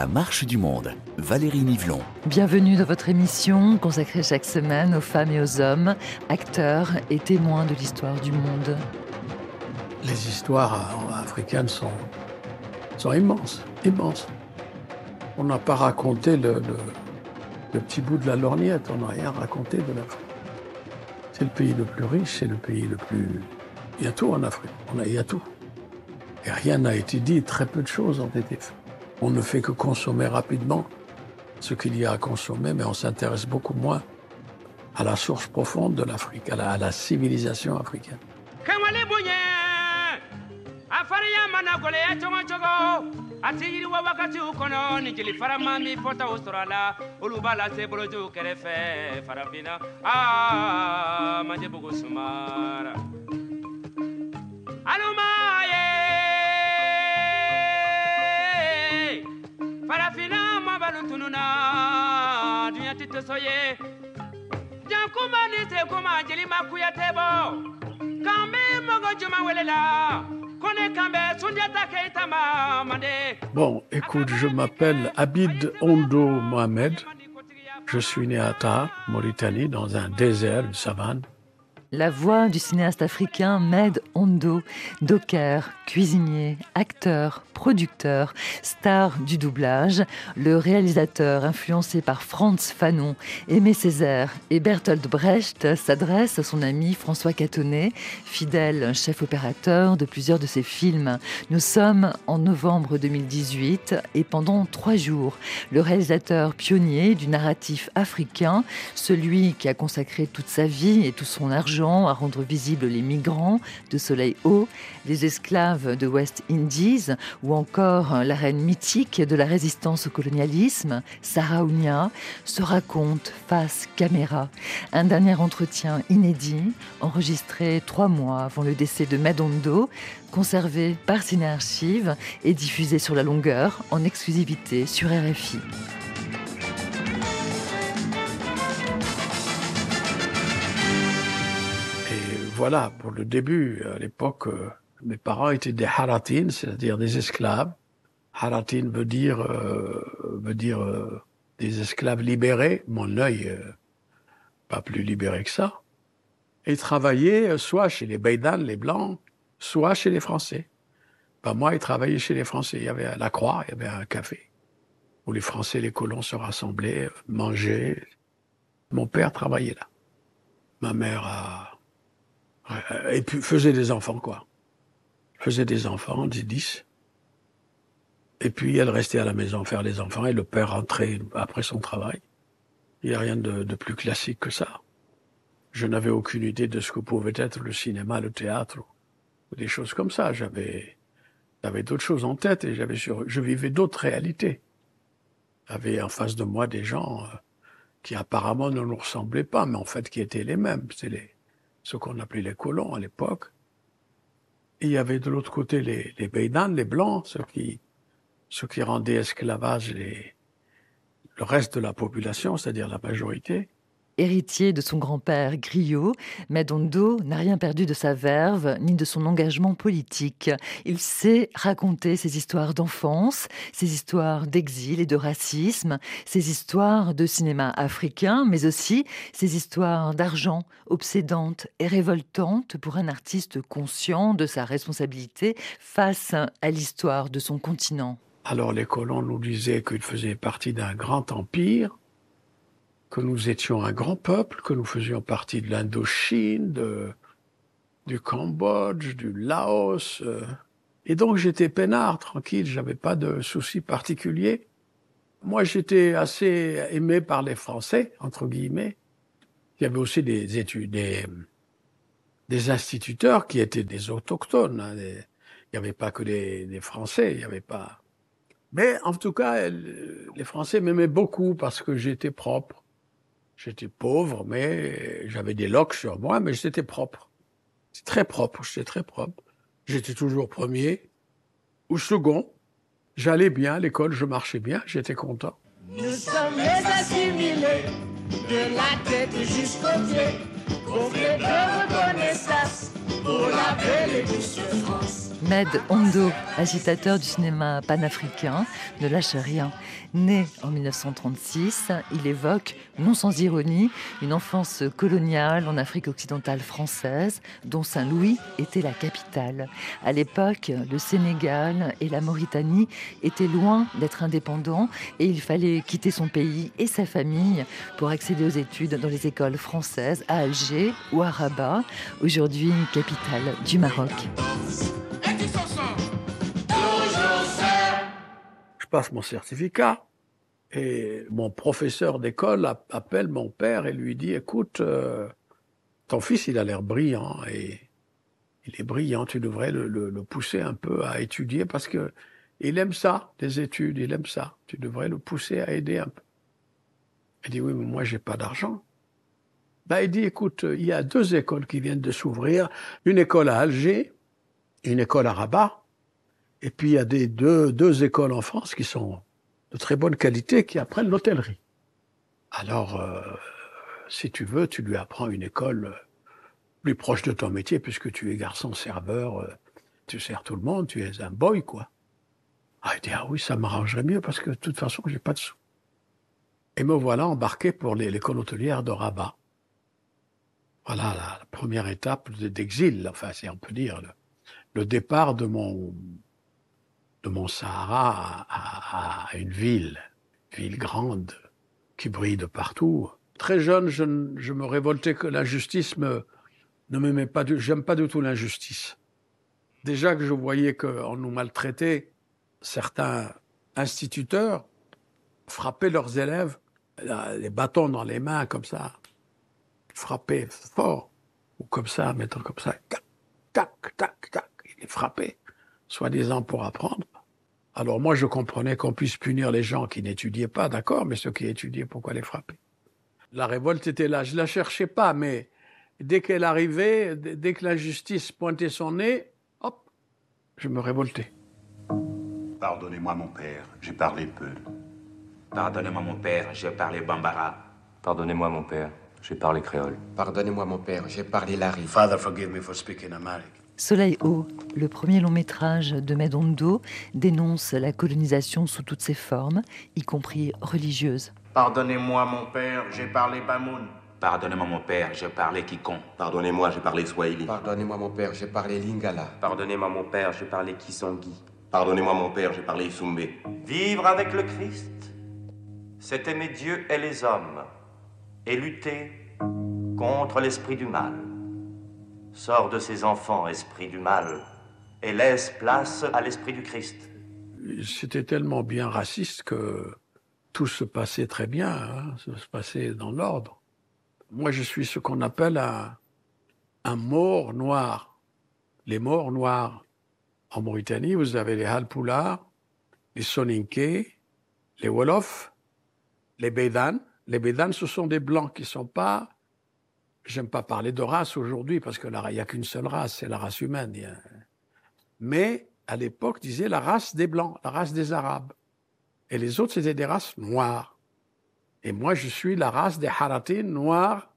La marche du monde, Valérie Nivelon. Bienvenue dans votre émission consacrée chaque semaine aux femmes et aux hommes, acteurs et témoins de l'histoire du monde. Les histoires africaines sont, sont immenses, immenses. On n'a pas raconté le, le, petit bout de la lorgnette, on n'a rien raconté de l'Afrique. C'est le pays le plus riche, c'est le pays le plus... Il y a tout en Afrique, on a, il y a tout. Et rien n'a été dit, très peu de choses ont été faites. On ne fait que consommer rapidement ce qu'il y a à consommer, mais on s'intéresse beaucoup moins à la source profonde de l'Afrique, à la, civilisation africaine. Bon, écoute, je m'appelle Abid Ondo Mohamed. Je suis né à Ta, Mauritanie, dans un désert, une savane. La voix du cinéaste africain Med Ondo, docker, cuisinier, acteur, producteur, star du doublage, le réalisateur influencé par Franz Fanon, Aimé Césaire et Bertolt Brecht s'adresse à son ami François Catonnet, fidèle chef opérateur de plusieurs de ses films. Nous sommes en novembre 2018 et pendant trois jours, le réalisateur pionnier du narratif africain, celui qui a consacré toute sa vie et tout son argent à rendre visibles les migrants de Soleil Haut, les esclaves de West Indies ou encore la reine mythique de la résistance au colonialisme, Sarah Ounia, se raconte face caméra. Un dernier entretien inédit, enregistré trois mois avant le décès de Madondo, conservé par Cinéarchive et diffusé sur la longueur en exclusivité sur RFI. Voilà, pour le début, à l'époque, euh, mes parents étaient des haratines, c'est-à-dire des esclaves. Haratine veut dire, euh, veut dire euh, des esclaves libérés. Mon œil, pas plus libéré que ça. Et travaillaient soit chez les Beidan, les Blancs, soit chez les Français. Pas moi, ils travaillaient chez les Français. Il y avait la Croix, il y avait un café où les Français, les colons se rassemblaient, mangeaient. Mon père travaillait là. Ma mère a, et puis faisait des enfants, quoi faisait des enfants, dit dix. Et puis elle restait à la maison faire les enfants et le père rentrait après son travail. Il n'y a rien de, de, plus classique que ça. Je n'avais aucune idée de ce que pouvait être le cinéma, le théâtre ou des choses comme ça. J'avais, j'avais d'autres choses en tête et j'avais sur, je vivais d'autres réalités. J'avais en face de moi des gens euh, qui apparemment ne nous ressemblaient pas, mais en fait qui étaient les mêmes. C'est les, ce qu'on appelait les colons à l'époque il y avait de l'autre côté les, les les Blancs, ceux qui, ceux qui rendaient esclavage les, le reste de la population, c'est-à-dire la majorité. Héritier de son grand-père Griot, Madondo n'a rien perdu de sa verve ni de son engagement politique. Il sait raconter ses histoires d'enfance, ses histoires d'exil et de racisme, ses histoires de cinéma africain, mais aussi ses histoires d'argent, obsédantes et révoltantes pour un artiste conscient de sa responsabilité face à l'histoire de son continent. Alors les colons nous disaient qu'il faisait partie d'un grand empire que nous étions un grand peuple, que nous faisions partie de l'Indochine, de, du Cambodge, du Laos. Euh. Et donc j'étais peinard, tranquille, j'avais pas de soucis particuliers. Moi, j'étais assez aimé par les Français, entre guillemets. Il y avait aussi des études, des, des instituteurs qui étaient des autochtones. Hein, il n'y avait pas que des, des Français, il n'y avait pas. Mais en tout cas, les Français m'aimaient beaucoup parce que j'étais propre. J'étais pauvre, mais j'avais des locks sur moi, mais j'étais propre. C'est très propre, j'étais très propre. J'étais toujours premier ou second. J'allais bien à l'école, je marchais bien, j'étais content. Nous sommes les assimilés, de la tête jusqu'aux pieds, de reconnaissance pour la belle et douce France. Med Hondo, agitateur du cinéma panafricain, ne lâche rien. Né en 1936, il évoque, non sans ironie, une enfance coloniale en Afrique occidentale française, dont Saint-Louis était la capitale. À l'époque, le Sénégal et la Mauritanie étaient loin d'être indépendants et il fallait quitter son pays et sa famille pour accéder aux études dans les écoles françaises à Alger ou à Rabat, aujourd'hui capitale du Maroc. Je passe mon certificat et mon professeur d'école appelle mon père et lui dit Écoute, euh, ton fils, il a l'air brillant et il est brillant, tu devrais le, le, pousser un peu à étudier parce que il aime ça, les études, il aime ça. Tu devrais le pousser à aider un peu. Il dit Oui, mais moi, j'ai pas d'argent. Ben, il dit Écoute, il y a deux écoles qui viennent de s'ouvrir une école à Alger, une école à Rabat. Et puis il y a deux, écoles en France qui sont de très bonne qualité qui apprennent l'hôtellerie. Alors, euh, si tu veux, tu lui apprends une école plus proche de ton métier, puisque tu es garçon serveur, euh, tu sers tout le monde, tu es un boy, quoi. Ah, il dit, ah oui, ça m'arrangerait mieux parce que de toute façon, j'ai pas de sous. Et me voilà embarqué pour l'école hôtelière de Rabat. Voilà la, première étape d'exil, enfin, c'est on peut dire, le départ de mon de mon Sahara à, une ville, ville grande, qui brille de partout. Très jeune, je, me révoltais que l'injustice me, ne m'aimait pas, j'aime pas du tout l'injustice. Déjà que je voyais qu'on nous maltraitait, certains instituteurs frappaient leurs élèves, les bâtons dans les mains comme ça, frappaient fort, ou comme ça, mettant comme ça, tac, tac, tac, tac, frappaient soi-disant pour apprendre. Alors moi, je comprenais qu'on puisse punir les gens qui n'étudiaient pas, d'accord, mais ceux qui étudiaient, pourquoi les frapper? La révolte était là, je la cherchais pas, mais dès qu'elle arrivait, dès que la justice pointait son nez, hop, je me révoltais. Pardonnez-moi mon père, j'ai parlé peu. Pardonnez-moi mon père, j'ai parlé bambara. Pardonnez-moi mon père, j'ai parlé créole. Pardonnez-moi mon père, j'ai parlé lari. Father, forgive me for speaking Amharic. Soleil haut, le premier long métrage de Medondo, dénonce la colonisation sous toutes ses formes, y compris religieuses. Pardonnez-moi mon père, j'ai parlé Bamoun. Pardonnez-moi mon père, j'ai parlé Kikon. Pardonnez-moi, j'ai parlé Swahili. Pardonnez-moi mon père, j'ai parlé Lingala. Pardonnez-moi mon père, j'ai parlé Kisongi. Pardonnez-moi mon père, j'ai parlé Isumbe. Vivre avec le Christ, c'est aimer Dieu et les hommes et lutter contre l'esprit du mal. Sors de ces enfants, esprit du mal, et laisse place à l'esprit du Christ. C'était tellement bien raciste que tout se passait très bien, hein, se passait dans l'ordre. Moi, je suis ce qu'on appelle un, un mort noir. Les morts noirs. En Mauritanie, vous avez les Halpoula, les Soninké, les Wolof, les Bédan. Les Bédan, ce sont des blancs qui ne sont pas J'aime pas parler de race aujourd'hui parce que il n'y a qu'une seule race, c'est la race humaine. Mais à l'époque, disait la race des blancs, la race des arabes. Et les autres, c'était des races noires. Et moi, je suis la race des haratines noirs,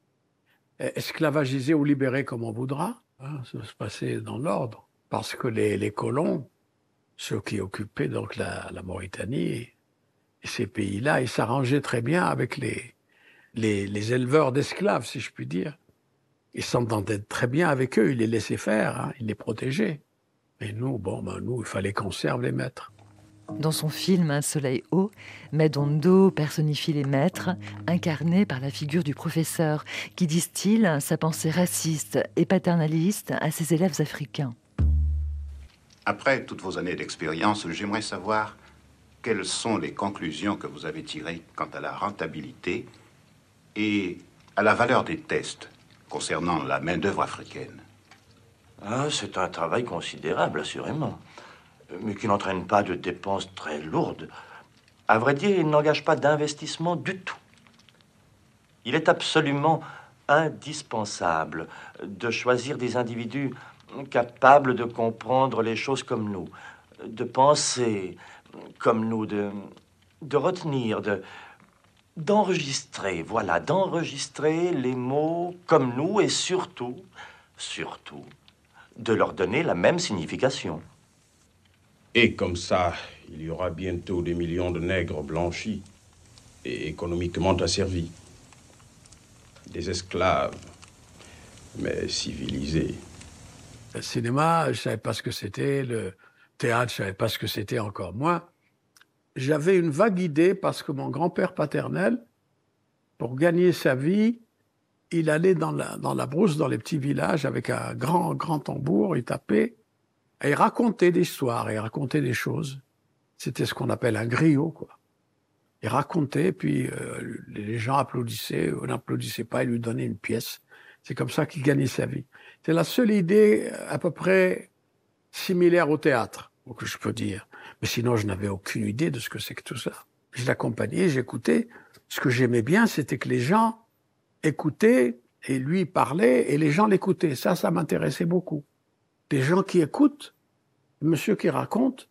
esclavagisés ou libérés comme on voudra. Hein, ça se passait dans l'ordre. Parce que les, colons, ceux qui occupaient donc la, Mauritanie ces pays-là, ils s'arrangeaient très bien avec les, les, éleveurs d'esclaves, si je puis dire. Ils s'entendaient très bien avec eux, ils les laissaient faire, hein, ils les protégeaient. Et nous, bon, ben nous, il fallait qu'on serve les maîtres. Dans son film Un soleil haut, Medondo personnifie les maîtres, incarnés par la figure du professeur, qui distille sa pensée raciste et paternaliste à ses élèves africains. Après toutes vos années d'expérience, j'aimerais savoir quelles sont les conclusions que vous avez tirées quant à la rentabilité et à la valeur des tests concernant la main-d'œuvre africaine. Ah, c'est un travail considérable, assurément, mais qui n'entraîne pas de dépenses très lourdes. À vrai dire, il n'engage pas d'investissement du tout. Il est absolument indispensable de choisir des individus capables de comprendre les choses comme nous, de penser comme nous, de, de retenir, de, d'enregistrer, voilà, d'enregistrer les mots comme nous et surtout, surtout, de leur donner la même signification. Et comme ça, il y aura bientôt des millions de nègres blanchis et économiquement asservis. Des esclaves, mais civilisés. Le cinéma, je ne savais pas ce que c'était. Le théâtre, je ne savais pas ce que c'était encore moins. J'avais une vague idée parce que mon grand-père paternel, pour gagner sa vie, il allait dans la, dans la brousse, dans les petits villages, avec un grand, grand tambour, il tapait, et il racontait des histoires, il racontait des choses. C'était ce qu'on appelle un griot, quoi. Il racontait, puis euh, les gens applaudissaient, ou n'applaudissaient pas, il lui donnait une pièce. C'est comme ça qu'il gagnait sa vie. C'est la seule idée à peu près similaire au théâtre, que je peux dire. Mais sinon, je n'avais aucune idée de ce que c'est que tout ça. Je l'accompagnais, j'écoutais. Ce que j'aimais bien, c'était que les gens écoutaient et lui parlait et les gens l'écoutaient. Ça, ça m'intéressait beaucoup. Des gens qui écoutent, monsieur qui raconte,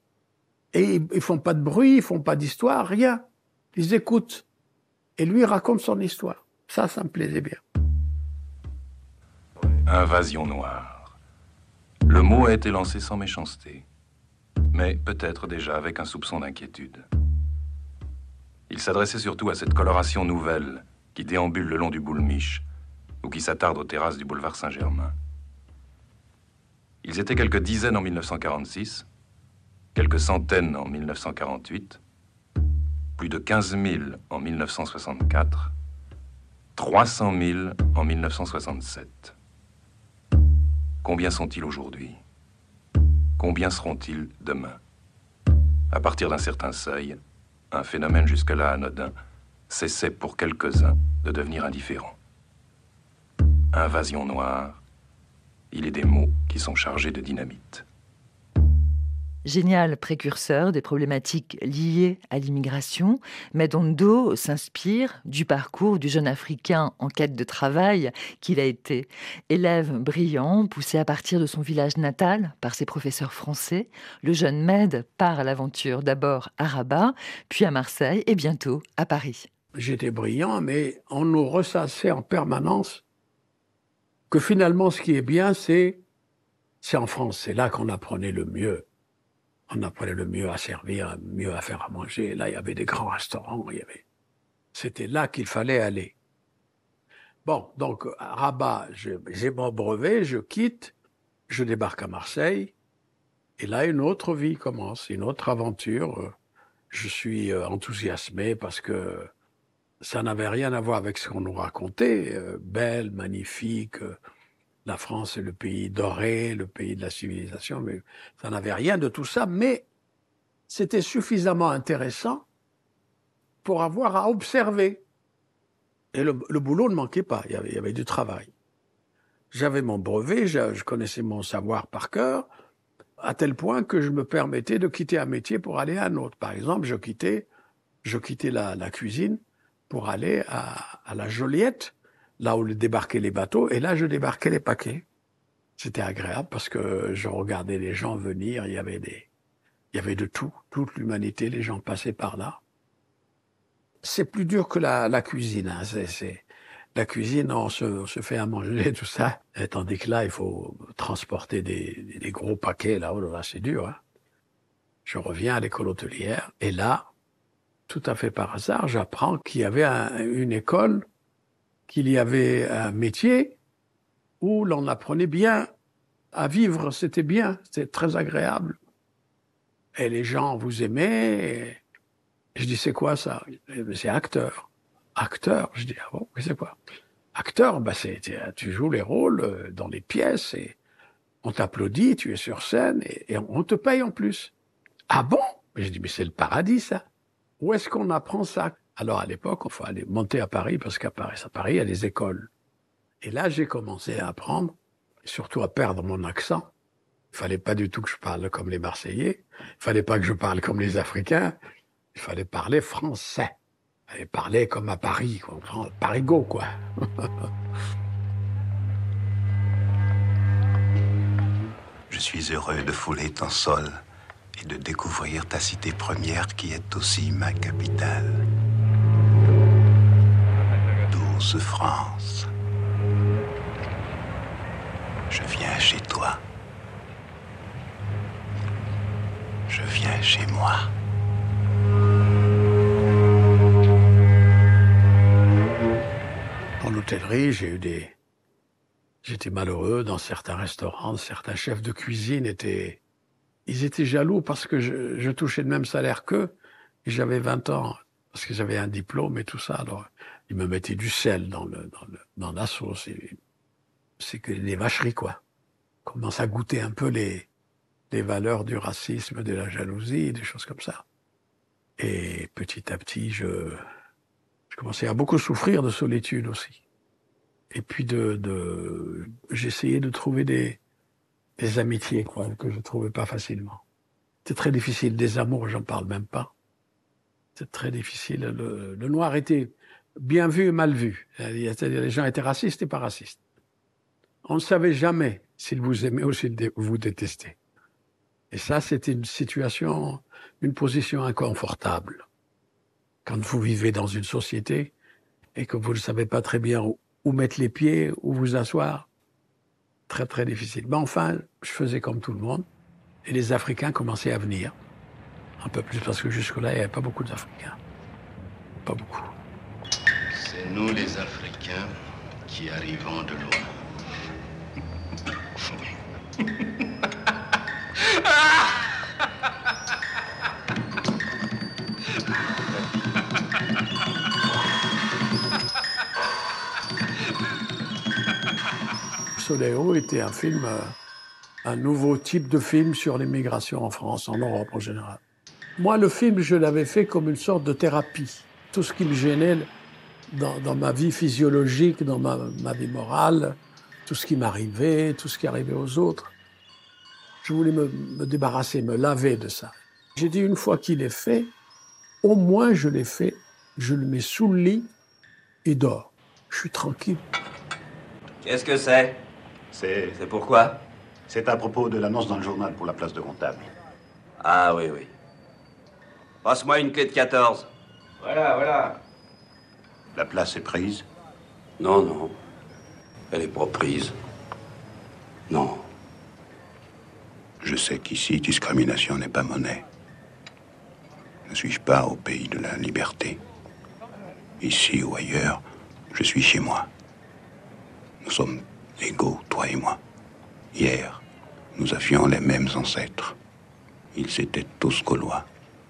et ils font pas de bruit, ils font pas d'histoire, rien. Ils écoutent. Et lui raconte son histoire. Ça, ça me plaisait bien. Invasion noire. Le mot a été lancé sans méchanceté, mais peut-être déjà avec un soupçon d'inquiétude. Il s'adressait surtout à cette coloration nouvelle qui déambule le long du boulmiche ou qui s'attarde aux terrasses du boulevard Saint-Germain. Ils étaient quelques dizaines en 1946, quelques centaines en 1948, plus de 15 000 en 1964, 300 000 en 1967. Combien sont-ils aujourd'hui? Combien seront-ils demain À partir d'un certain seuil, un phénomène jusque-là anodin cessait pour quelques-uns de devenir indifférent. Invasion noire, il est des mots qui sont chargés de dynamite. Génial précurseur des problématiques liées à l'immigration, Medondo s'inspire du parcours du jeune Africain en quête de travail qu'il a été. Élève brillant, poussé à partir de son village natal par ses professeurs français, le jeune Med part à l'aventure d'abord à Rabat, puis à Marseille et bientôt à Paris. J'étais brillant, mais on nous ressassait en permanence que finalement ce qui est bien, c'est c'est en France, c'est là qu'on apprenait le mieux on apprenait le mieux à servir, mieux à faire à manger. Là, il y avait des grands restaurants. Il y. C'était là qu'il fallait aller. Bon, donc Rabat, j'ai mon brevet, je quitte, je débarque à Marseille, et là une autre vie commence, une autre aventure. Je suis euh, enthousiasmé parce que ça n'avait rien à voir avec ce qu'on nous racontait, euh, belle, magnifique, la France est le pays doré, le pays de la civilisation, mais ça n'avait rien de tout ça, mais c'était suffisamment intéressant pour avoir à observer. Et le, boulot ne manquait pas, il y, avait, du travail. J'avais mon brevet, je, connaissais mon savoir par cœur, à tel point que je me permettais de quitter un métier pour aller à un autre. Par exemple, je quittais, la, cuisine pour aller à la Joliette, là où débarquaient les bateaux, et là je débarquais les paquets. C'était agréable parce que je regardais les gens venir, il y avait des, il y avait de tout, toute l'humanité, les gens passaient par là. C'est plus dur que la, cuisine, hein. c'est, la cuisine, on se, fait à manger, tout ça. Et tandis que là, il faut transporter des, gros paquets, là, oh là, c'est dur. Hein. Je reviens à l'école hôtelière, et là, tout à fait par hasard, j'apprends qu'il y avait une école qu'il y avait un métier où l'on apprenait bien à vivre, c'était bien, c'était très agréable. Et les gens vous aimaient. je dis, c'est quoi ça? C'est acteur. Acteur Je dis, ah bon, c'est quoi? Acteur, bah c'est, tu joues les rôles euh, dans les pièces et on t'applaudit, tu es sur scène et, on te paye en plus. Ah bon? Je dis, mais c'est le paradis ça. Où est-ce qu'on apprend ça? Alors à l'époque, il faut aller monter à Paris parce qu'à Paris, à Paris, il y a des écoles. Et là, j'ai commencé à apprendre, surtout à perdre mon accent. Il fallait pas du tout que je parle comme les Marseillais. Il fallait pas que je parle comme les Africains. Il fallait parler français. Il fallait parler comme à Paris, quoi. Parigo, quoi. je suis heureux de fouler ton sol et de découvrir ta cité première qui est aussi ma capitale. Je viens chez toi. Je viens chez moi. En hôtellerie, j'ai eu des... J'étais malheureux dans certains restaurants, certains chefs de cuisine étaient... Ils étaient jaloux parce que je, je touchais le même salaire qu'eux. J'avais 20 ans, parce que j'avais un diplôme et tout ça. Alors, ils me mettaient du sel dans, la sauce. C'est que des vacheries, quoi. On commence à goûter un peu les, valeurs du racisme, de la jalousie, des choses comme ça. Et petit à petit, je, commençais à beaucoup souffrir de solitude aussi. Et puis de, j'essayais de trouver des, amitiés quoi, que je trouvais pas facilement. C'est très difficile. Des amours, j'en parle même pas. C'est très difficile. Le, noir était bien vu et mal vu. C'est-à-dire les gens étaient racistes et pas racistes. On ne savait jamais s'ils vous aimaient ou s'ils vous détestaient. Et ça, c'était une situation, une position inconfortable. Quand vous vivez dans une société et que vous ne savez pas très bien où, où mettre les pieds, où vous asseoir, très très difficile. Mais enfin, je faisais comme tout le monde. Et les Africains commençaient à venir. Un peu plus parce que jusque-là, il n'y avait pas beaucoup d'Africains. Pas beaucoup. C'est nous les Africains qui arrivons de loin. Soleil était un film, euh, un nouveau type de film sur l'immigration en France, en Europe en général. Moi, le film, je l'avais fait comme une sorte de thérapie. Tout ce qui me gênait dans, dans ma vie physiologique, dans ma, ma vie morale, tout ce qui m'arrivait, tout ce qui arrivait aux autres. Je voulais me, me débarrasser, me laver de ça. J'ai dit, une fois qu'il est fait, au moins je l'ai fait, je le mets sous le lit et dors. Je suis tranquille. Qu'est-ce que c'est? C'est. C'est pourquoi? C'est à propos de l'annonce dans le journal pour la place de comptable. Ah oui, oui. Passe-moi une clé de 14. Voilà, voilà. La place est prise Non, non. Elle est pas prise. Non. Je sais qu'ici, discrimination n'est pas monnaie. Ne suis-je pas au pays de la liberté? Ici ou ailleurs, je suis chez moi. Nous sommes égaux, toi et moi. Hier, nous avions les mêmes ancêtres. Ils étaient tous gaulois.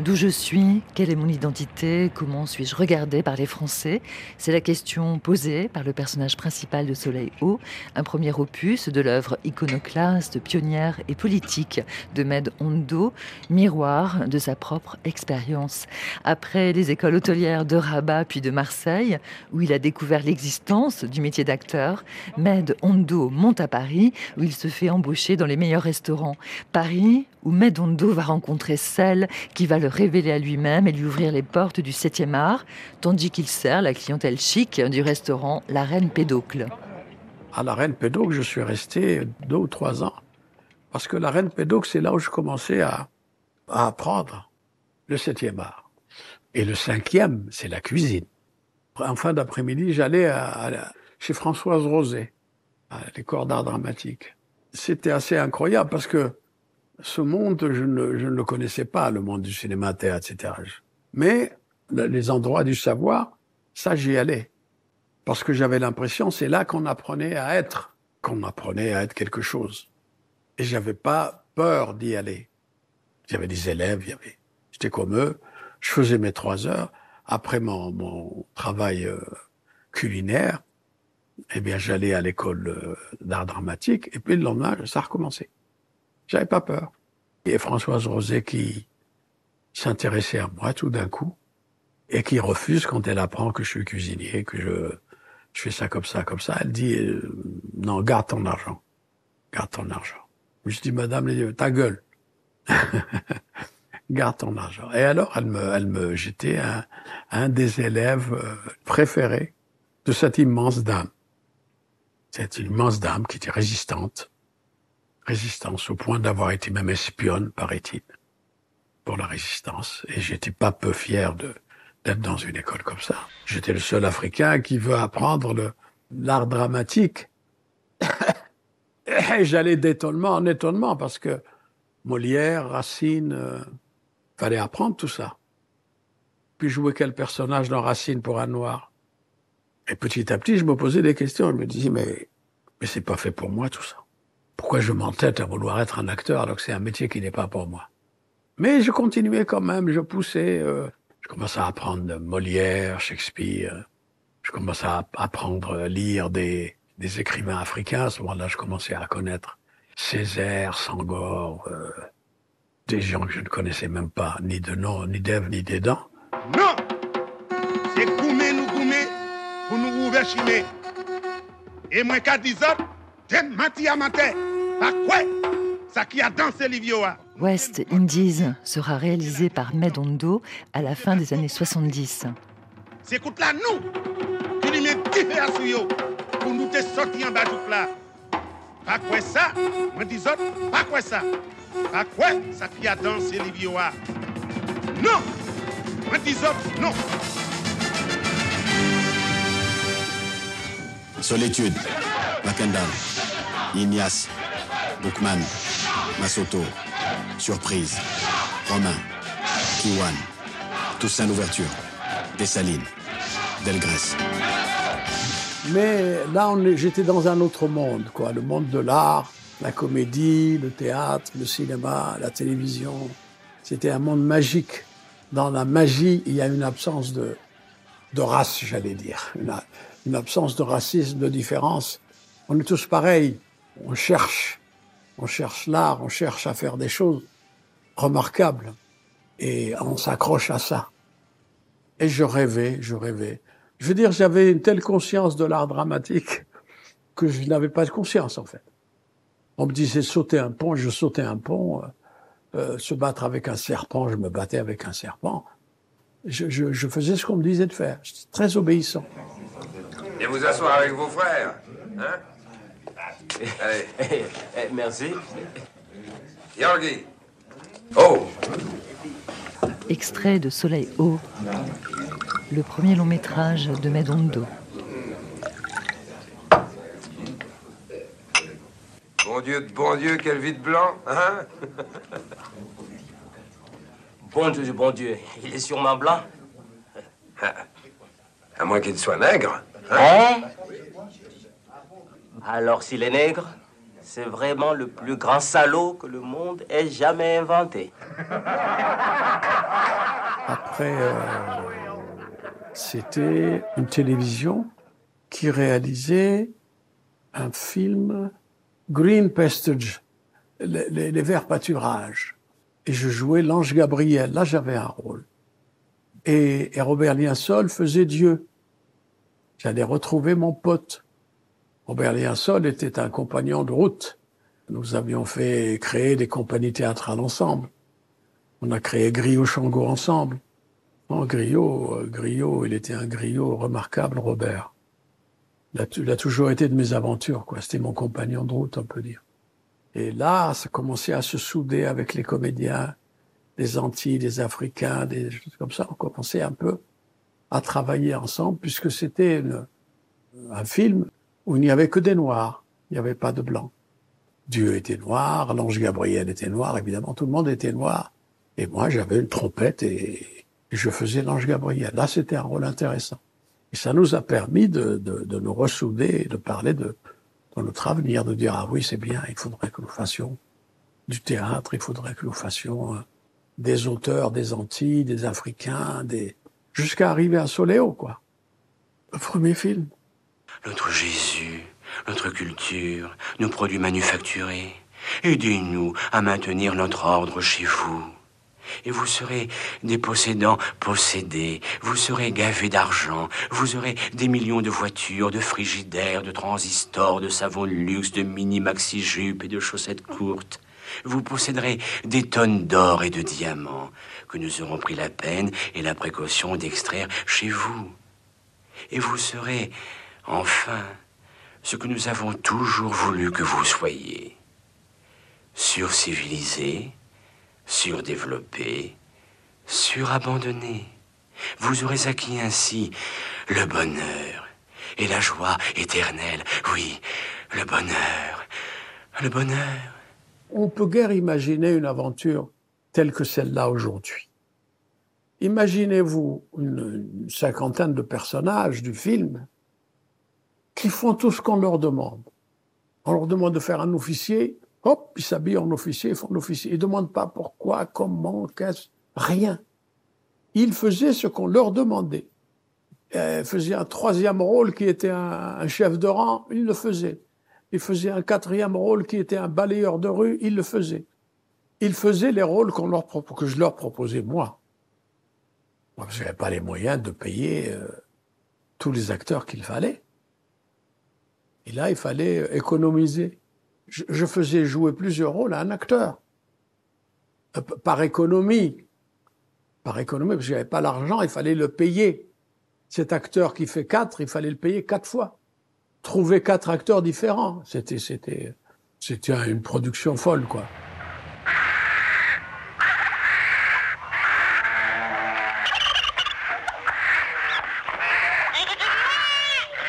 D'où je suis Quelle est mon identité Comment suis-je regardée par les Français? C'est la question posée par le personnage principal de Soleil Haut, un premier opus de l'œuvre iconoclaste, pionnière et politique de Med Hondo, miroir de sa propre expérience. Après les écoles hôtelières de Rabat puis de Marseille, où il a découvert l'existence du métier d'acteur, Med Hondo monte à Paris, où il se fait embaucher dans les meilleurs restaurants. Paris, où Medondo va rencontrer celle qui va le révéler à lui-même et lui ouvrir les portes du 7e art, tandis qu'il sert la clientèle chic du restaurant La Reine Pédocle. À La Reine Pédocle, je suis resté deux ou trois ans. Parce que La Reine Pédocle, c'est là où je commençais à, apprendre le 7e art. Et le cinquième, c'est la cuisine. En fin d'après-midi, j'allais chez Françoise Rosé, à l'école d'art dramatique. C'était assez incroyable parce que ce monde, je ne, je ne, le connaissais pas, le monde du cinéma, théâtre, etc. Mais les endroits du savoir, ça, j'y allais. Parce que j'avais l'impression, c'est là qu'on apprenait à être, qu'on apprenait à être quelque chose. Et j'avais pas peur d'y aller. Il y avait des élèves, il y avait, j'étais comme eux, je faisais mes trois heures. Après mon, mon travail euh, culinaire, eh bien, j'allais à l'école euh, d'art dramatique, et puis le lendemain, ça recommençait. J'avais pas peur. Et Françoise Rosé qui s'intéressait à moi tout d'un coup et qui refuse quand elle apprend que je suis cuisinier, que je, je fais ça comme ça, comme ça. Elle dit euh, non, garde ton argent, garde ton argent. Je dis Madame, ta gueule, garde ton argent. Et alors elle me, elle me j'étais un, un des élèves euh, préférés de cette immense dame. Cette immense dame qui était résistante, au point d'avoir été même espionne, paraît-il, pour la résistance. Et j'étais pas peu fier d'être dans une école comme ça. J'étais le seul Africain qui veut apprendre l'art dramatique. et j'allais d'étonnement en étonnement parce que Molière, Racine. euh, fallait apprendre tout ça. Puis jouer quel personnage dans Racine pour un noir? Et petit à petit, je me posais des questions. Je me disais, mais, mais c'est pas fait pour moi tout ça. Pourquoi je m'entête à vouloir être un acteur alors que c'est un métier qui n'est pas pour moi? Mais je continuais quand même, je poussais. euh, je commençais à apprendre Molière, Shakespeare. Je commençais à apprendre à lire des, des écrivains africains. À ce moment-là, je commençais à connaître Césaire, Sangor, euh, des gens que je ne connaissais même pas, ni de nom, ni d'Ève, ni des. Non C'est nous nous. Et moi, qu'à 10 autres, t'es menti à matin. Pas quoi Ça qui a dansé Livioa. West Indies sera réalisé par Medondo à la fin des années 70. C'est là, nous, pour nous te sortir en bas du là. Pas quoi ça? Moi, 10 autres, pas quoi ça? Pas quoi Ça qui a dansé Livioa? Non Moi, 10 autres, non Solitude, Macandal, Ignace, Boukman, Masoto, Surprise, Romain, Kiwan, Toussaint l'ouverture, Dessalines, Delgrès. Mais là, j'étais dans un autre monde, quoi. Le monde de l'art, la comédie, le théâtre, le cinéma, la télévision. C'était un monde magique. Dans la magie, il y a une absence de, de race, j'allais dire. Une absence de racisme, de différence. On est tous pareils. On cherche. On cherche l'art, on cherche à faire des choses remarquables. Et on s'accroche à ça. Et je rêvais, je rêvais. Je veux dire, j'avais une telle conscience de l'art dramatique que je n'avais pas de conscience, en fait. On me disait sauter un pont, je sautais un pont. euh, euh, se battre avec un serpent, je me battais avec un serpent. Je, faisais ce qu'on me disait de faire. Très obéissant. Et vous asseoir avec vos frères. Hein? Merci. Yorgi. Oh Extrait de Soleil haut, le premier long métrage de Medondo. Bon Dieu de bon Dieu, quel vide blanc, hein? Bon Dieu du bon Dieu, il est sûrement blanc. À moins qu'il soit nègre. Hein? Alors s'il est nègre, c'est vraiment le plus grand salaud que le monde ait jamais inventé. Après, euh, c'était une télévision qui réalisait un film Green Pastage, les, verts pâturages. Et je jouais l'ange Gabriel. Là, j'avais un rôle. Et, et Robert Liensol faisait Dieu. J'allais retrouver mon pote. Robert Liensol était un compagnon de route. Nous avions fait créer des compagnies théâtrales ensemble. On a créé Griot Shango ensemble. Non, Griot, euh, Griot, il était un griot remarquable, Robert. Il a, toujours été de mes aventures, quoi. C'était mon compagnon de route, on peut dire. Et là, ça commençait à se souder avec les comédiens, des Antilles, des Africains, des choses comme ça. On commençait un peu à travailler ensemble, puisque c'était un film où il n'y avait que des Noirs. Il n'y avait pas de Blancs. Dieu était noir, l'ange Gabriel était noir, évidemment, tout le monde était noir. Et moi, j'avais une trompette et je faisais l'ange Gabriel. Là, c'était un rôle intéressant. Et ça nous a permis de, de, de nous ressouder et de parler de, de notre avenir, de dire, ah oui, c'est bien, il faudrait que nous fassions du théâtre, il faudrait que nous fassions euh, des auteurs des Antilles, des Africains, des... jusqu'à arriver à Soléo, quoi. Le premier film. Notre Jésus, notre culture, nos produits manufacturés. Aidez-nous à maintenir notre ordre chez vous. Et vous serez des possédants possédés, vous serez gavés d'argent, vous aurez des millions de voitures, de frigidaires, de transistors, de savons de luxe, de mini-maxi-jupes et de chaussettes courtes. Vous posséderez des tonnes d'or et de diamants que nous aurons pris la peine et la précaution d'extraire chez vous. Et vous serez, enfin, ce que nous avons toujours voulu que vous soyez. Surcivilisé, surdéveloppé, surabandonné. Vous aurez acquis ainsi le bonheur et la joie éternelle. Oui, le bonheur, le bonheur On peut guère imaginer une aventure telle que celle-là aujourd'hui. Imaginez-vous une, une cinquantaine de personnages du film qui font tout ce qu'on leur demande. On leur demande de faire un officier, hop, ils s'habillent en officier, ils font l'officier. Ils ne demandent pas pourquoi, comment, qu'est-ce, rien. Ils faisaient ce qu'on leur demandait. Ils faisaient un troisième rôle qui était un, chef de rang, ils le faisaient. Ils faisaient un quatrième rôle qui était un balayeur de rue, ils le faisaient. Ils faisaient les rôles qu'on leur que je leur proposais moi. Moi, je n'avais pas les moyens de payer euh, tous les acteurs qu'il fallait. Et là, il fallait économiser. Je, faisais jouer plusieurs rôles à un acteur. Euh, Par économie. Par économie, parce que j'avais pas l'argent, il fallait le payer. Cet acteur qui fait quatre, il fallait le payer quatre fois. Trouver quatre acteurs différents, c'était, c'était, c'était une production folle, quoi.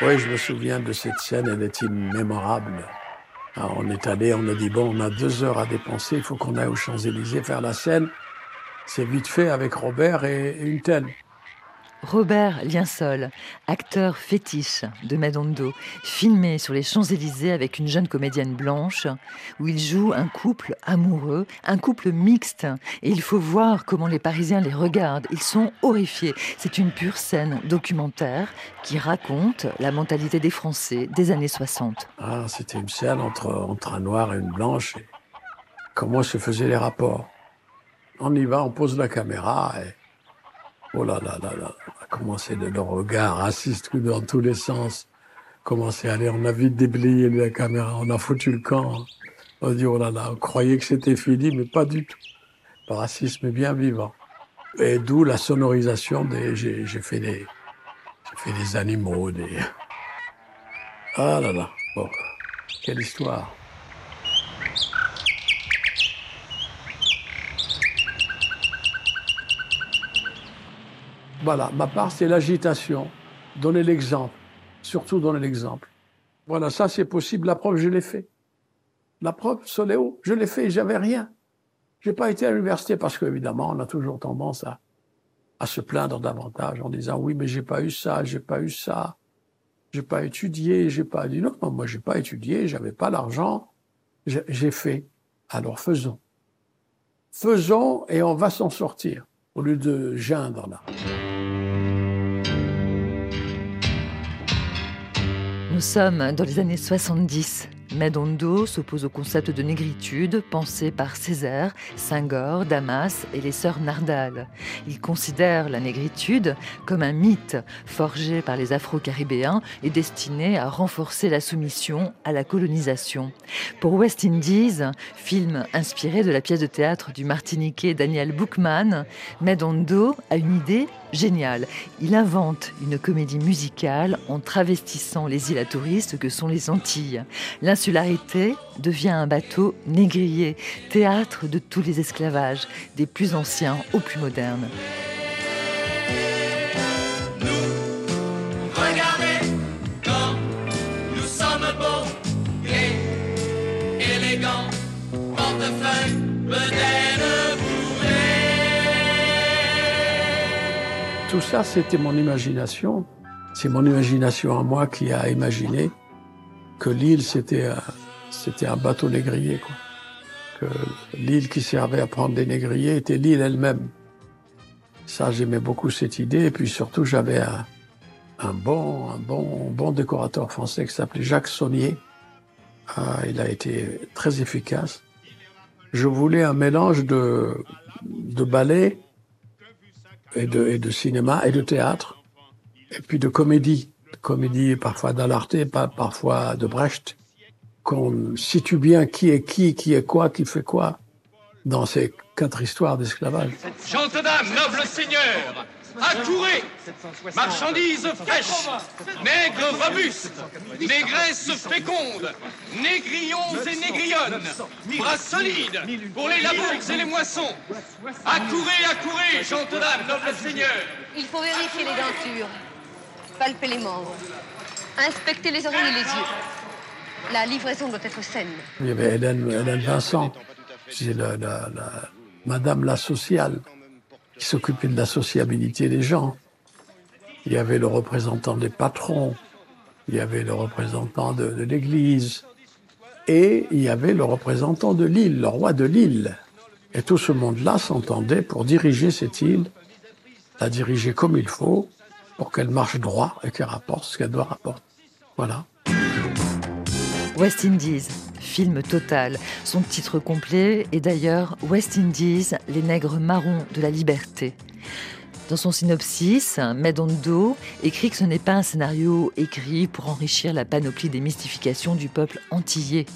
Oui, je me souviens de cette scène, elle est immémorable. On est allé, on a dit, bon, on a deux heures à dépenser, il faut qu'on aille aux Champs-Élysées faire la scène. C'est vite fait avec Robert et, et une telle. Robert Liensol, acteur fétiche de Madondo, filmé sur les Champs-Élysées avec une jeune comédienne blanche, où il joue un couple amoureux, un couple mixte. Et il faut voir comment les Parisiens les regardent. Ils sont horrifiés. C'est une pure scène documentaire qui raconte la mentalité des Français des années 60. Ah, c'était une scène entre, un noir et une blanche. Comment se faisaient les rapports? On y va, on pose la caméra et... Oh là là là là, on a commencé de, le regard raciste dans tous les sens. Commencé à aller, on a vite déblayé la caméra, on a foutu le camp. On a dit, oh là là, on croyait que c'était fini, mais pas du tout. Le racisme est bien vivant. Et d'où la sonorisation des, j'ai fait des, j'ai fait des animaux, des, ah là là, bon, quelle histoire. Voilà, ma part, c'est l'agitation. Donner l'exemple. Surtout donner l'exemple. Voilà, ça c'est possible. La preuve, je l'ai fait. La preuve, Soléo, je l'ai fait, j'avais rien. J'ai pas été à l'université parce qu'évidemment, on a toujours tendance à, à se plaindre davantage en disant oui, mais j'ai pas eu ça, j'ai pas eu ça, j'ai pas étudié, j'ai pas dit non, moi j'ai pas étudié, j'avais pas l'argent, j'ai j'ai fait. Alors faisons. Faisons et on va s'en sortir au lieu de geindre là. Sommes dans les années 70. Madondo s'oppose au concept de négritude pensé par Césaire, Senghor, Damas et les sœurs Nardal. Il considère la négritude comme un mythe forgé par les Afro-Caribéens et destiné à renforcer la soumission à la colonisation. Pour West Indies, film inspiré de la pièce de théâtre du Martiniquais Daniel Boukman, Madondo a une idée géniale. Il invente une comédie musicale en travestissant les îles à touristes que sont les Antilles. L'insularité devient un bateau négrier, théâtre de tous les esclavages, des plus anciens aux plus modernes. Tout ça, c'était mon imagination. C'est mon imagination à moi qui a imaginé que l'île, c'était un, c'était un bateau négrier. Quoi. Que l'île qui servait à prendre des négriers était l'île elle-même. Ça, j'aimais beaucoup cette idée. Et puis surtout, j'avais un, un bon, un bon, bon décorateur français qui s'appelait Jacques Saunier. Ah, il a été très efficace. Je voulais un mélange de, de ballet et de, cinéma et de théâtre, et puis de comédie. Comédie parfois d'Alarté, pas parfois de Brecht, qu'on situe bien qui est qui, qui est quoi, qui fait quoi dans ces quatre histoires d'esclavage. Seigneurs, accourez Marchandises fraîches, nègres robustes, négresses fécondes, négrillons et négrillonnes, bras solides pour les labours et les moissons. Accourez, accourez, gentes dames, nobles seigneurs. Il faut vérifier les dentures, palper les membres, inspecter les oreilles et les yeux. La livraison doit être saine. Il y avait Hélène, Hélène Vincent, c'est la, la- la- Madame la sociale, qui s'occupait de la sociabilité des gens. Il y avait le représentant des patrons, il y avait le représentant de, de l'Église, et il y avait le représentant de l'île, le roi de l'île. Et tout ce monde-là s'entendait pour diriger cette île, la diriger comme il faut, pour qu'elle marche droit et qu'elle rapporte ce qu'elle doit rapporter. Voilà. West Indies, film total. Son titre complet est d'ailleurs West Indies, les nègres marrons de la liberté. Dans son synopsis, Medondo écrit que ce n'est pas un scénario écrit pour enrichir la panoplie des mystifications du peuple antillais.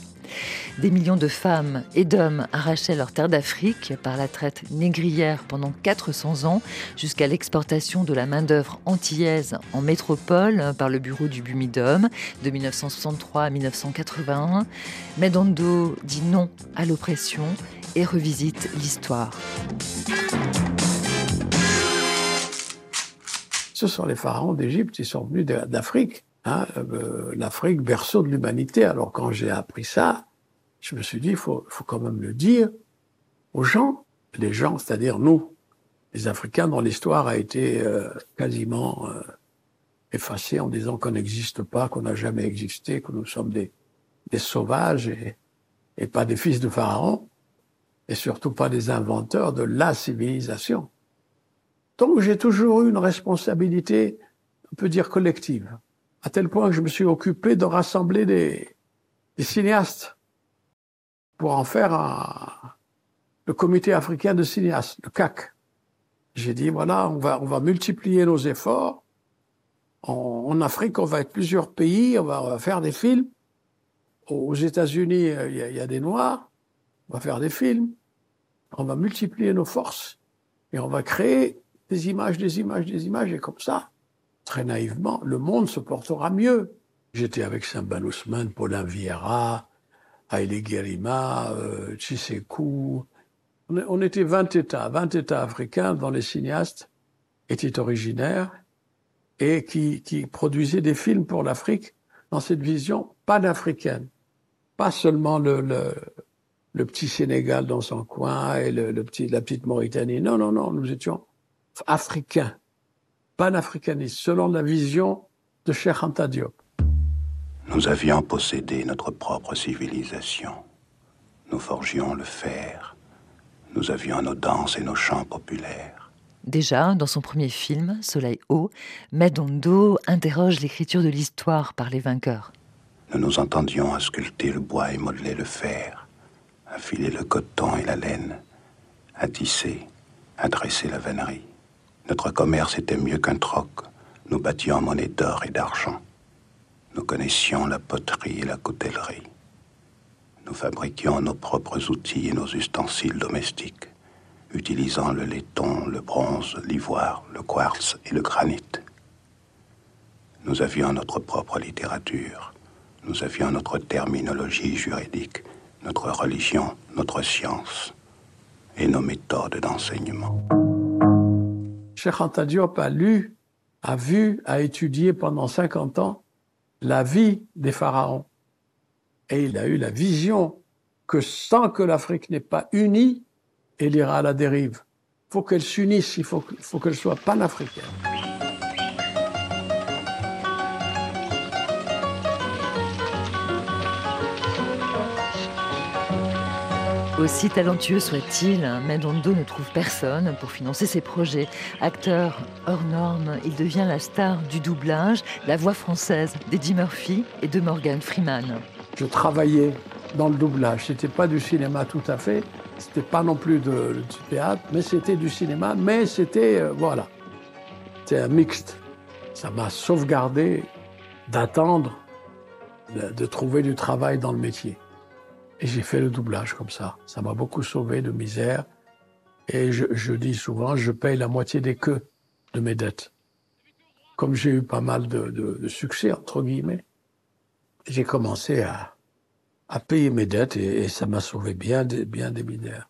Des millions de femmes et d'hommes arrachaient leur terre d'Afrique par la traite négrière pendant 400 ans, jusqu'à l'exportation de la main-d'œuvre antillaise en métropole par le bureau du Bumidum de 1963 à 1981. Medondo dit non à l'oppression et revisite l'histoire. Ce sont les pharaons d'Égypte, ils sont venus d'Afrique. Hein, euh, L'Afrique, berceau de l'humanité. Alors quand j'ai appris ça, je me suis dit, il faut, faut quand même le dire aux gens. Les gens, c'est-à-dire nous, les Africains dont l'histoire a été euh, quasiment euh, effacée en disant qu'on n'existe pas, qu'on n'a jamais existé, que nous sommes des, des sauvages et, et pas des fils de pharaons, et surtout pas des inventeurs de la civilisation. Donc j'ai toujours eu une responsabilité, on peut dire collective, à tel point que je me suis occupé de rassembler des, des cinéastes pour en faire un, le comité africain de cinéastes, le CAC. J'ai dit voilà, on va, on va multiplier nos efforts. En, Afrique, on va être plusieurs pays, on va, on va faire des films. Aux États-Unis, euh, il y, a- il y a des Noirs, on va faire des films. On va multiplier nos forces et on va créer des images, des images, des images, et comme ça, très naïvement, le monde se portera mieux. J'étais avec Simban Ousmane, Paulin Vieira, Haile Guerima, euh, Chisekou. On, était 20 États, 20 États africains dont les cinéastes étaient originaires et qui, produisaient des films pour l'Afrique dans cette vision panafricaine. Pas seulement le, petit Sénégal dans son coin et la petite Mauritanie. Non, non, non, nous étions africains, panafricanistes, selon la vision de Cheikh Anta Diop. Nous avions possédé notre propre civilisation. Nous forgions le fer. Nous avions nos danses et nos chants populaires. Déjà, dans son premier film, Soleil haut, Medondo interroge l'écriture de l'histoire par les vainqueurs. Nous nous entendions à sculpter le bois et modeler le fer, à filer le coton et la laine, à tisser, à dresser la vannerie. Notre commerce était mieux qu'un troc. Nous battions monnaie d'or et d'argent. Nous connaissions la poterie et la coutellerie. Nous fabriquions nos propres outils et nos ustensiles domestiques, utilisant le laiton, le bronze, l'ivoire, le quartz et le granit. Nous avions notre propre littérature. Nous avions notre terminologie juridique, notre religion, notre science et nos méthodes d'enseignement. Cheikh Diop a lu, a vu, a étudié pendant 50 ans la vie des pharaons. Et il a eu la vision que sans que l'Afrique n'est pas unie, elle ira à la dérive. Il faut qu'elle s'unisse, il faut qu'elle soit panafricaine. Aussi talentueux soit-il, Medondo ne trouve personne pour financer ses projets. Acteur hors norme, il devient la star du doublage, la voix française d'Eddie Murphy et de Morgan Freeman. Je travaillais dans le doublage. C'était pas du cinéma tout à fait, c'était pas non plus du théâtre, mais c'était du cinéma, mais c'était, euh, voilà, c'était un mixte. Ça m'a sauvegardé d'attendre, de trouver du travail dans le métier. Et j'ai fait le doublage comme ça. Ça m'a beaucoup sauvé de misère. Et je, je dis souvent, je paye la moitié des queues de mes dettes. Comme j'ai eu pas mal de, de- de succès, entre guillemets, j'ai commencé à, à payer mes dettes et, ça m'a sauvé bien, des- bien des misères.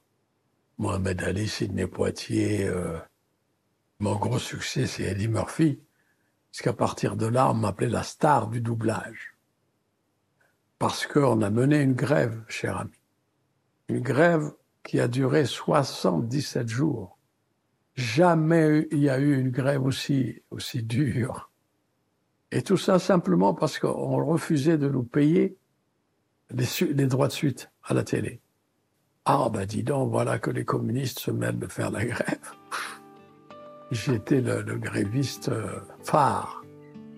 Mohamed Ali, Sidney Poitier, euh, mon gros succès, c'est Eddie Murphy. Parce qu'à partir de là, on m'appelait la star du doublage. Parce qu'on a mené une grève, cher ami. Une grève qui a duré 77 jours. Jamais il y a eu une grève aussi, dure. Et tout ça simplement parce qu'on refusait de nous payer les, droits de suite à la télé. Ah ben dis donc, voilà que les communistes se mettent de faire la grève. J'étais le, le, gréviste euh, phare,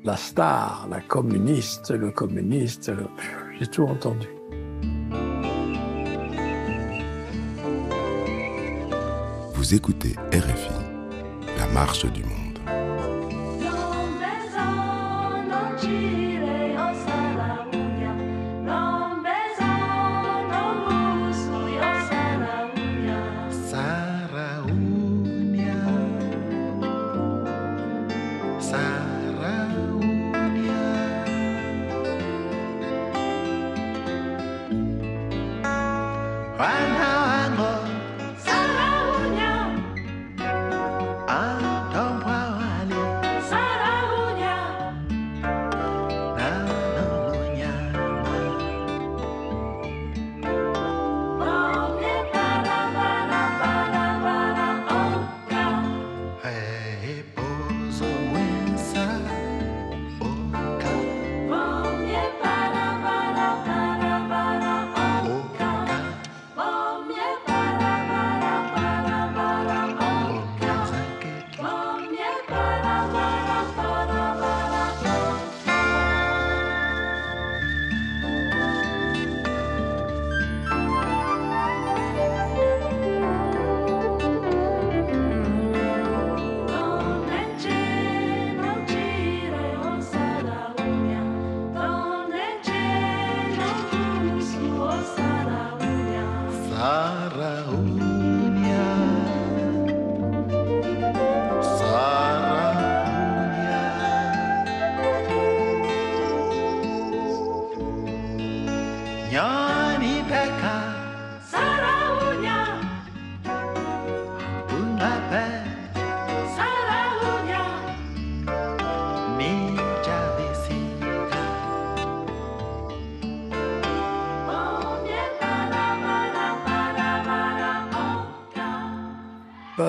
la star, la communiste, le communiste, j'ai tout entendu. Vous écoutez RFI, la marche du monde.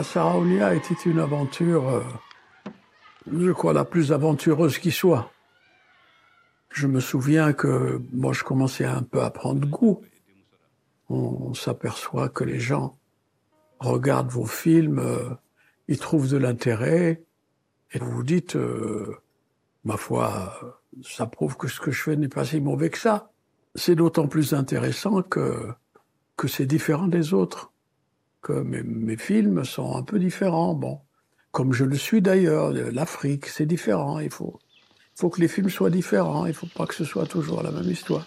Saraounia était une aventure, euh, je crois, la plus aventureuse qui soit. Je me souviens que moi, je commençais un peu à prendre goût. On, s'aperçoit que les gens regardent vos films, euh, ils trouvent de l'intérêt, et vous vous dites, euh, ma foi, ça prouve que ce que je fais n'est pas si mauvais que ça. C'est d'autant plus intéressant que, que c'est différent des autres que mes, films sont un peu différents. Bon, comme je le suis d'ailleurs, l'Afrique, c'est différent. Il faut, faut que les films soient différents. Il ne faut pas que ce soit toujours la même histoire.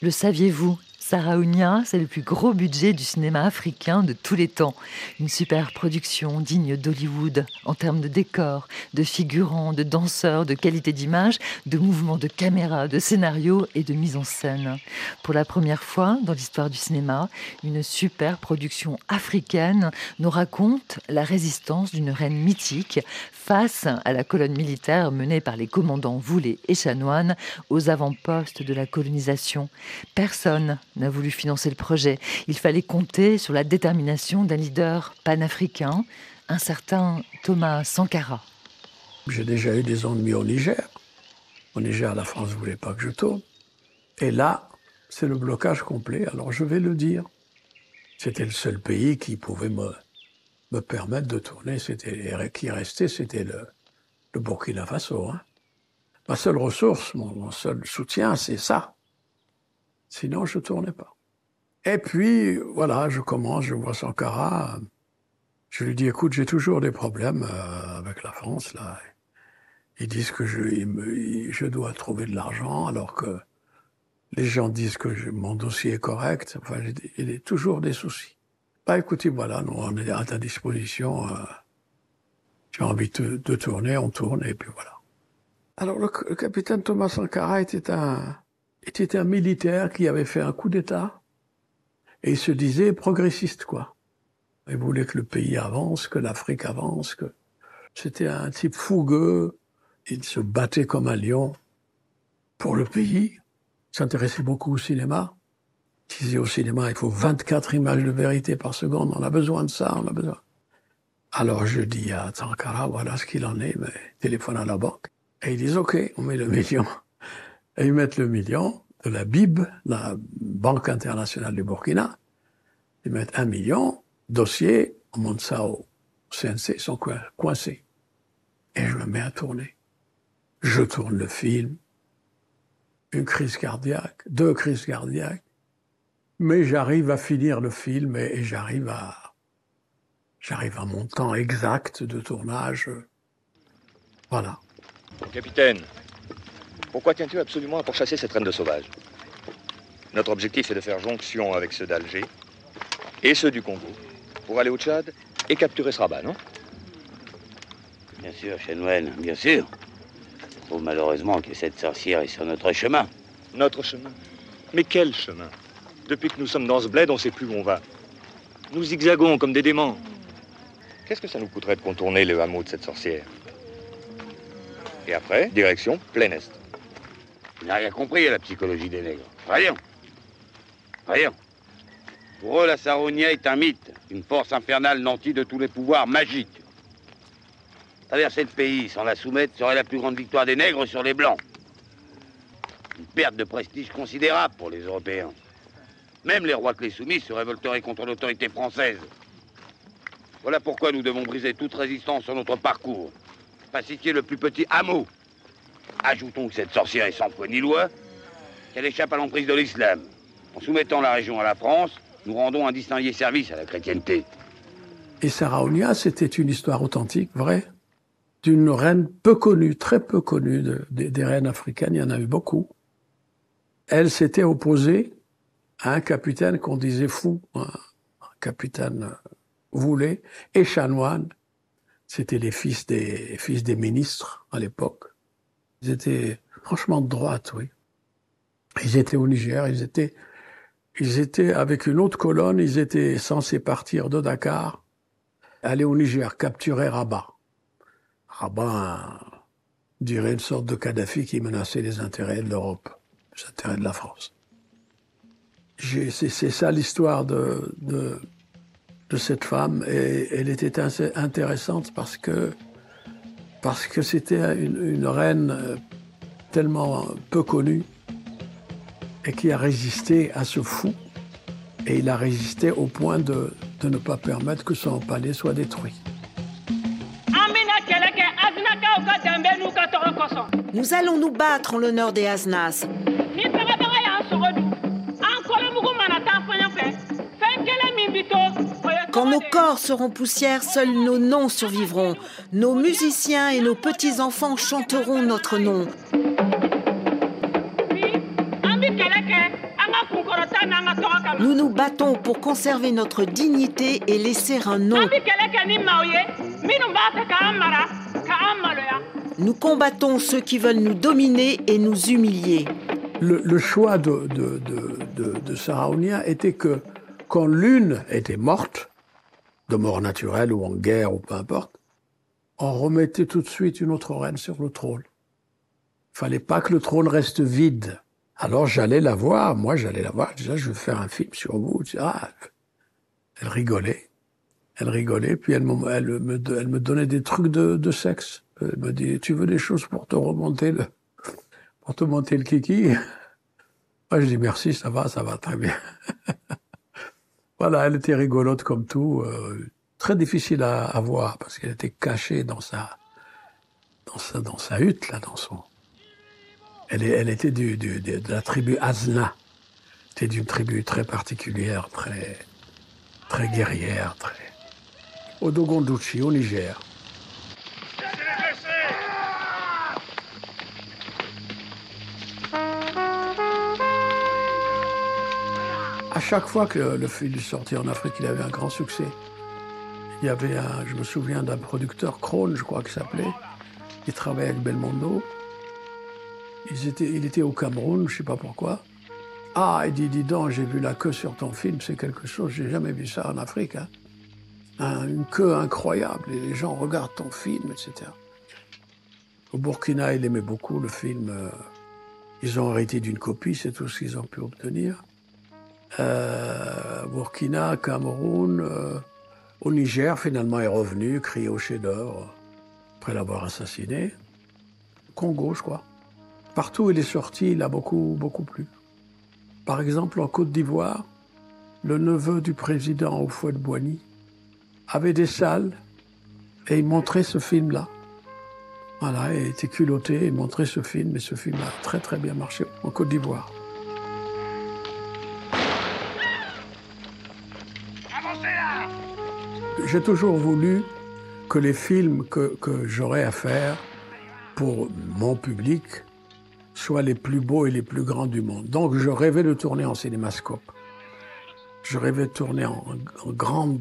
Le saviez-vous? Sarah Ounia, c'est le plus gros budget du cinéma africain de tous les temps. Une super production digne d'Hollywood en termes de décors, de figurants, de danseurs, de qualité d'image, de mouvements de caméra, de scénario et de mise en scène. Pour la première fois dans l'histoire du cinéma, une super production africaine nous raconte la résistance d'une reine mythique face à la colonne militaire menée par les commandants Voulet et Chanoine aux avant-postes de la colonisation. Personne n'a voulu financer le projet. Il fallait compter sur la détermination d'un leader panafricain, un certain Thomas Sankara. J'ai déjà eu des ennuis au Niger. Au Niger, la France ne voulait pas que je tourne. Et là, c'est le blocage complet, alors je vais le dire. C'était le seul pays qui pouvait me, me permettre de tourner. C'était qui restait, c'était le, le Burkina Faso. Hein. Ma seule ressource, mon seul soutien, c'est ça. Sinon, je tournais pas. Et puis, voilà, je commence, je vois Sankara. Je lui dis, écoute, j'ai toujours des problèmes euh, avec la France, là. Ils disent que je, dois trouver de l'argent, alors que les gens disent que mon dossier est correct. Enfin, il y a toujours des soucis. Bah, écoutez, voilà, nous, on est à ta disposition. Euh, j'ai envie de, tourner, on tourne, et puis voilà. Alors, le capitaine Thomas Sankara était un, était un militaire qui avait fait un coup d'État et il se disait progressiste, quoi. Il voulait que le pays avance, que l'Afrique avance, c'était un type fougueux. Il se battait comme un lion pour le pays. s'intéressait beaucoup au cinéma. Il disait au cinéma, il faut 24 images de vérité par seconde, on a besoin de ça, on a besoin. Alors je dis à Sankara, voilà ce qu'il en est, mais téléphone à la banque. Et ils disent, OK, on met le million. Et ils mettent le million de la BIB, la Banque internationale du Burkina. Ils mettent un million, dossier, on monte ça au CNC, ils sont coin- coincés. Et je me mets à tourner. Je tourne le film, une crise cardiaque, deux crises cardiaques, mais j'arrive à finir le film et, et j'arrive à, j'arrive à mon temps exact de tournage. Voilà. Capitaine, pourquoi tiens-tu absolument à pourchasser cette reine de sauvage Notre objectif est de faire jonction avec ceux d'Alger et ceux du Congo pour aller au Tchad et capturer ce rabat, non Bien sûr, Chanoine, bien sûr. Faut malheureusement que cette sorcière est sur notre chemin. Notre chemin Mais quel chemin Depuis que nous sommes dans ce bled, on ne sait plus où on va. Nous zigzagons comme des démons. Qu'est-ce que ça nous coûterait de contourner le hameau de cette sorcière? Et après, direction plein Est. Tu n'as rien compris à la psychologie des nègres. Rien. Rien. Pour eux, la Saronia est un mythe, une force infernale nantie de tous les pouvoirs magiques. Traverser le pays sans la soumettre serait la plus grande victoire des nègres sur les blancs. Une perte de prestige considérable pour les Européens. Même les rois clés soumis se révolteraient contre l'autorité française. Voilà pourquoi nous devons briser toute résistance sur notre parcours. Pacifier le plus petit hameau. Ajoutons que cette sorcière est sans foi ni loi, qu'elle échappe à l'emprise de l'islam. En soumettant la région à la France, nous rendons un distingué service à la chrétienté. Et Saraunia, c'était une histoire authentique, vraie, d'une reine peu connue, très peu connue, de- des- reines africaines, il y en a eu beaucoup. Elle s'était opposée à un capitaine qu'on disait fou, un, capitaine euh, voulait, et chanoine. C'était les fils des, fils des ministres à l'époque. Ils étaient franchement de droite, oui. Ils étaient au Niger, ils étaient, ils étaient avec une autre colonne, ils étaient censés partir de Dakar, aller au Niger, capturer Rabat. Rabat, dirait une sorte de Kadhafi qui menaçait les intérêts de l'Europe, les intérêts de la France. C'est ça l'histoire de, de, de cette femme et elle était intéressante parce que parce que c'était une, une reine euh, tellement peu connue et qui a résisté à ce fou et il a résisté au point de, de ne pas permettre que son palais soit détruit. Nous allons nous battre en l'honneur des Asnas. Quand nos corps seront poussière, seuls nos noms survivront. Nos musiciens et nos petits-enfants chanteront notre nom. Nous nous battons pour conserver notre dignité et laisser un nom. Nous combattons ceux qui veulent nous dominer et nous humilier. Le, choix de, de, de, de, de était que quand l'une était morte, de mort naturelle ou en guerre ou peu importe, on remettait tout de suite une autre reine sur le trône. Il fallait pas que le trône reste vide. Alors j'allais la voir, moi j'allais la voir, disais, je veux faire un film sur vous. Ah, elle rigolait, elle rigolait, puis elle me donnait des trucs de, de sexe. Elle me dit, tu veux des choses pour te remonter le, pour te monter le kiki? Moi je dis merci, ça va, ça va très bien. voilà, elle était rigolote comme tout, euh, très difficile à, voir parce qu'elle était cachée dans sa, dans sa, dans sa hutte là, dans son. Elle, était du, du- de, la tribu Azna. C'était d'une tribu très particulière, très, très guerrière, très. Au Dogonduchi, au Niger. Chaque fois que le film sorti en Afrique, il avait un grand succès. Il y avait un, je me souviens d'un producteur, Krohn, je crois qu'il s'appelait, qui travaillait avec Belmondo. Ils étaient, il était au Cameroun, je sais pas pourquoi. Ah, il dit, dis donc, j'ai vu la queue sur ton film, c'est quelque chose, j'ai jamais vu ça en Afrique. hein. Un- une queue incroyable, et les gens regardent ton film, etc. Au Burkina, il aimait beaucoup le film. euh, Ils ont arrêté d'une copie, c'est tout ce qu'ils ont pu obtenir. Euh, Burkina, Cameroun, euh, au Niger, finalement, est revenu, crié au chef-d'œuvre, après l'avoir assassiné. Congo, je crois. Partout où il est sorti, il a beaucoup, beaucoup plu. Par exemple, en Côte d'Ivoire, le neveu du président Houphouët-Boigny avait des salles et il montrait ce film-là. Voilà, il était culotté, il montrait ce film et ce film a très très bien marché en Côte d'Ivoire. J'ai toujours voulu que les films que, que j'aurais à faire pour mon public soient les plus beaux et les plus grands du monde. Donc je rêvais de tourner en cinémascope. Je rêvais de tourner en, grande,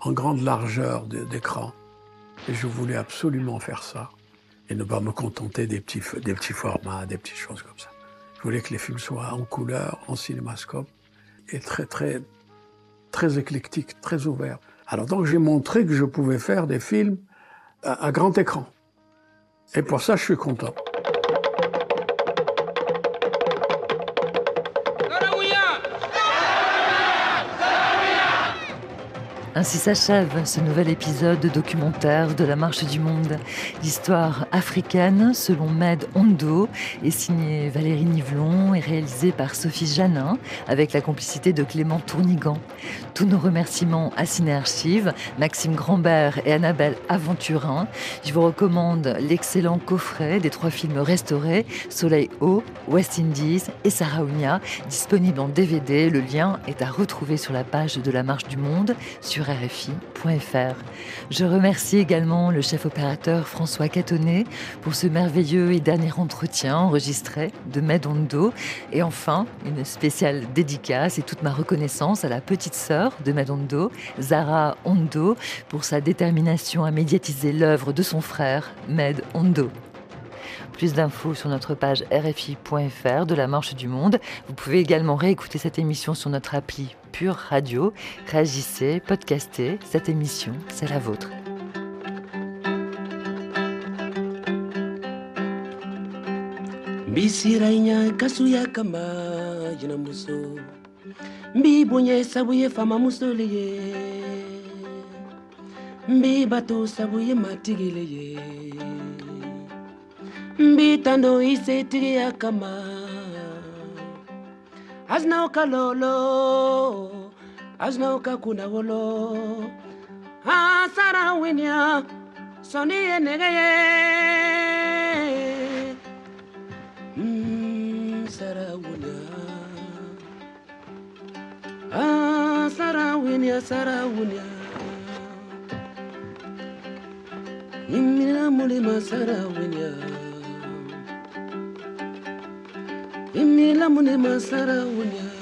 en grande largeur d'écran. Et je voulais absolument faire ça. Et ne pas me contenter des petits, des petits formats, des petites choses comme ça. Je voulais que les films soient en couleur, en cinémascope, et très, très, très éclectiques, très ouverts. Alors donc j'ai montré que je pouvais faire des films à, grand écran. Et pour ça, je suis content. Ainsi s'achève ce nouvel épisode documentaire de la Marche du Monde. L'histoire africaine, selon Med Hondo, est signée Valérie Nivelon et réalisée par Sophie Janin, avec la complicité de Clément Tournigan. Tous nos remerciements à Ciné Archives, Maxime Grambert et Annabelle Aventurin. Je vous recommande l'excellent coffret des trois films restaurés, Soleil Haut, West Indies et Saraounia, disponible en DVD. Le lien est à retrouver sur la page de la Marche du Monde sur Je remercie également le chef opérateur François Catonnet pour ce merveilleux et dernier entretien enregistré de Medondo. Et enfin, une spéciale dédicace et toute ma reconnaissance à la petite sœur de Medondo, Zara Hondo, pour sa détermination à médiatiser l'œuvre de son frère, Med Hondo. Plus d'infos sur notre page rfi.fr de la Marche du Monde. Vous pouvez également réécouter cette émission sur notre appli Pure Radio. Réagissez, podcastez. Cette émission, c'est la vôtre. mbitando isetiri ya kama. Azna okalolo azna okakunawolo asara winia soni yenegeye mm, sarawuna sarawunia nimina mulima Sarawinia. imilamu nemasara unya